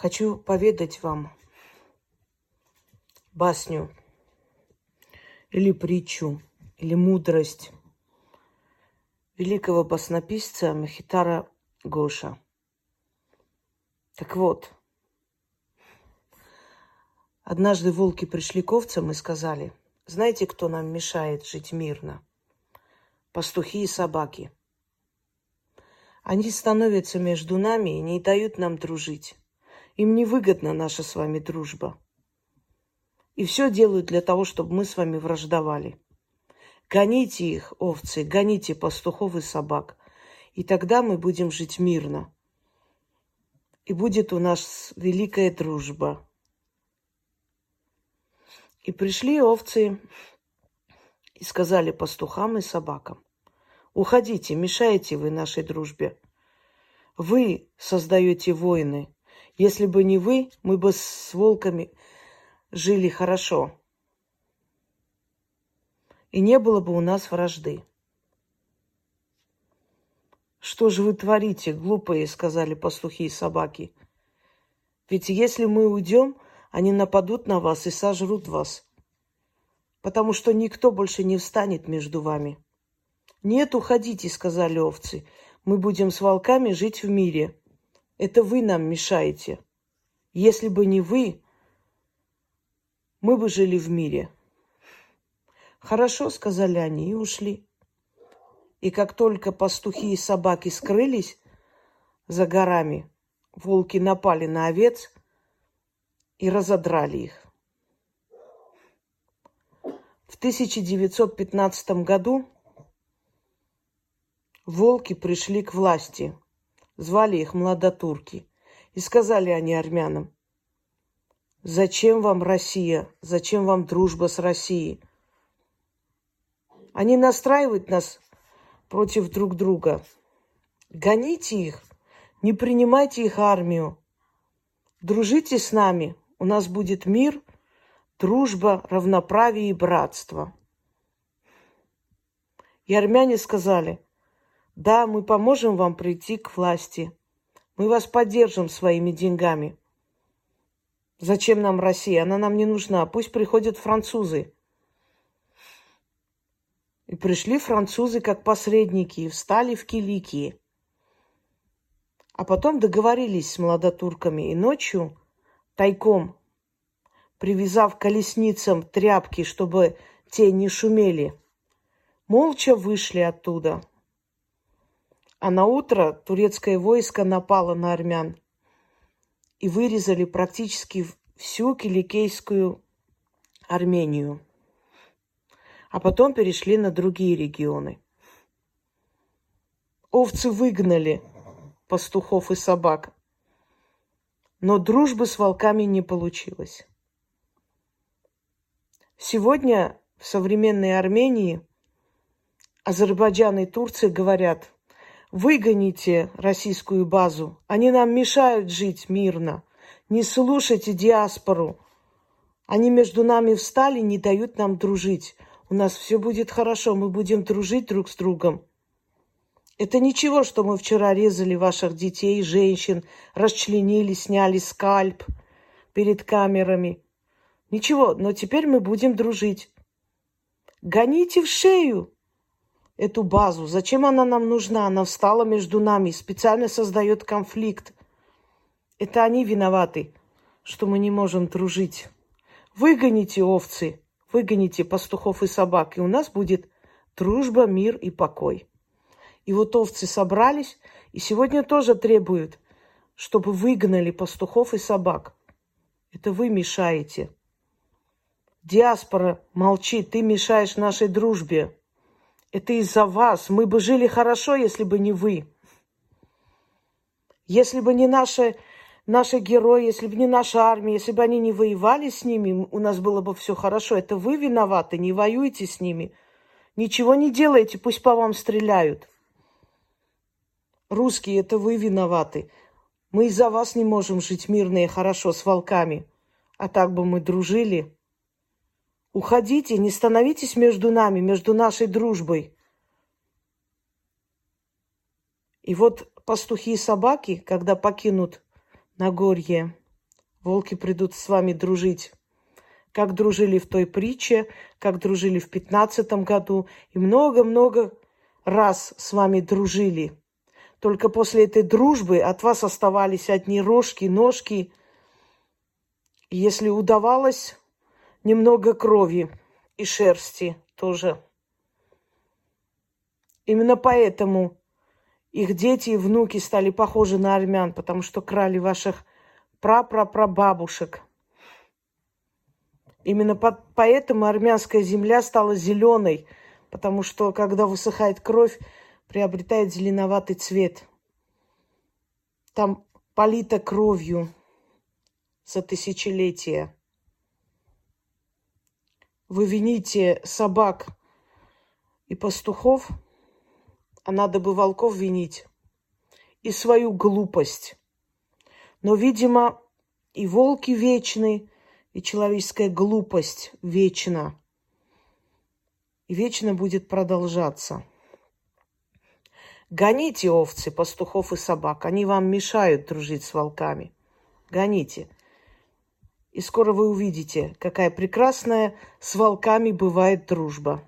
Хочу поведать вам басню или притчу, или мудрость великого баснописца Махитара Гоша. Так вот, однажды волки пришли к овцам и сказали, знаете, кто нам мешает жить мирно? Пастухи и собаки. Они становятся между нами и не дают нам дружить. Им невыгодна наша с вами дружба. И все делают для того, чтобы мы с вами враждовали. Гоните их, овцы, гоните пастухов и собак. И тогда мы будем жить мирно. И будет у нас великая дружба. И пришли овцы и сказали пастухам и собакам, уходите, мешаете вы нашей дружбе. Вы создаете войны. Если бы не вы, мы бы с волками жили хорошо. И не было бы у нас вражды. Что же вы творите, глупые, сказали пастухи и собаки. Ведь если мы уйдем, они нападут на вас и сожрут вас. Потому что никто больше не встанет между вами. Нет, уходите, сказали овцы. Мы будем с волками жить в мире. Это вы нам мешаете. Если бы не вы, мы бы жили в мире. Хорошо, сказали они и ушли. И как только пастухи и собаки скрылись за горами, волки напали на овец и разодрали их. В 1915 году волки пришли к власти – Звали их младотурки. И сказали они армянам, зачем вам Россия, зачем вам дружба с Россией? Они настраивают нас против друг друга. Гоните их, не принимайте их армию. Дружите с нами, у нас будет мир, дружба, равноправие и братство. И армяне сказали – да, мы поможем вам прийти к власти. Мы вас поддержим своими деньгами. Зачем нам Россия? Она нам не нужна. Пусть приходят французы. И пришли французы как посредники и встали в Киликии. А потом договорились с молодотурками и ночью тайком, привязав колесницам тряпки, чтобы те не шумели, молча вышли оттуда – а на утро турецкое войско напало на армян и вырезали практически всю киликейскую Армению. А потом перешли на другие регионы. Овцы выгнали пастухов и собак, но дружбы с волками не получилось. Сегодня в современной Армении Азербайджан и Турция говорят – Выгоните российскую базу. Они нам мешают жить мирно. Не слушайте диаспору. Они между нами встали, не дают нам дружить. У нас все будет хорошо, мы будем дружить друг с другом. Это ничего, что мы вчера резали ваших детей, женщин, расчленили, сняли скальп перед камерами. Ничего, но теперь мы будем дружить. Гоните в шею эту базу. Зачем она нам нужна? Она встала между нами, специально создает конфликт. Это они виноваты, что мы не можем дружить. Выгоните овцы, выгоните пастухов и собак, и у нас будет дружба, мир и покой. И вот овцы собрались, и сегодня тоже требуют, чтобы выгнали пастухов и собак. Это вы мешаете. Диаспора молчит, ты мешаешь нашей дружбе. Это из-за вас. Мы бы жили хорошо, если бы не вы. Если бы не наши, наши герои, если бы не наша армия, если бы они не воевали с ними, у нас было бы все хорошо. Это вы виноваты, не воюйте с ними. Ничего не делайте, пусть по вам стреляют. Русские, это вы виноваты. Мы из-за вас не можем жить мирно и хорошо с волками. А так бы мы дружили. Уходите, не становитесь между нами, между нашей дружбой. И вот пастухи и собаки, когда покинут Нагорье волки придут с вами дружить. Как дружили в той притче, как дружили в пятнадцатом году. И много-много раз с вами дружили. Только после этой дружбы от вас оставались одни рожки, ножки. И если удавалось, немного крови и шерсти тоже. Именно поэтому их дети и внуки стали похожи на армян, потому что крали ваших прапрапрабабушек. Именно по- поэтому армянская земля стала зеленой, потому что когда высыхает кровь, приобретает зеленоватый цвет. Там полита кровью за тысячелетия. Вы вините собак и пастухов – а надо бы волков винить, и свою глупость. Но, видимо, и волки вечны, и человеческая глупость вечна. И вечно будет продолжаться. Гоните овцы, пастухов и собак. Они вам мешают дружить с волками. Гоните. И скоро вы увидите, какая прекрасная с волками бывает дружба.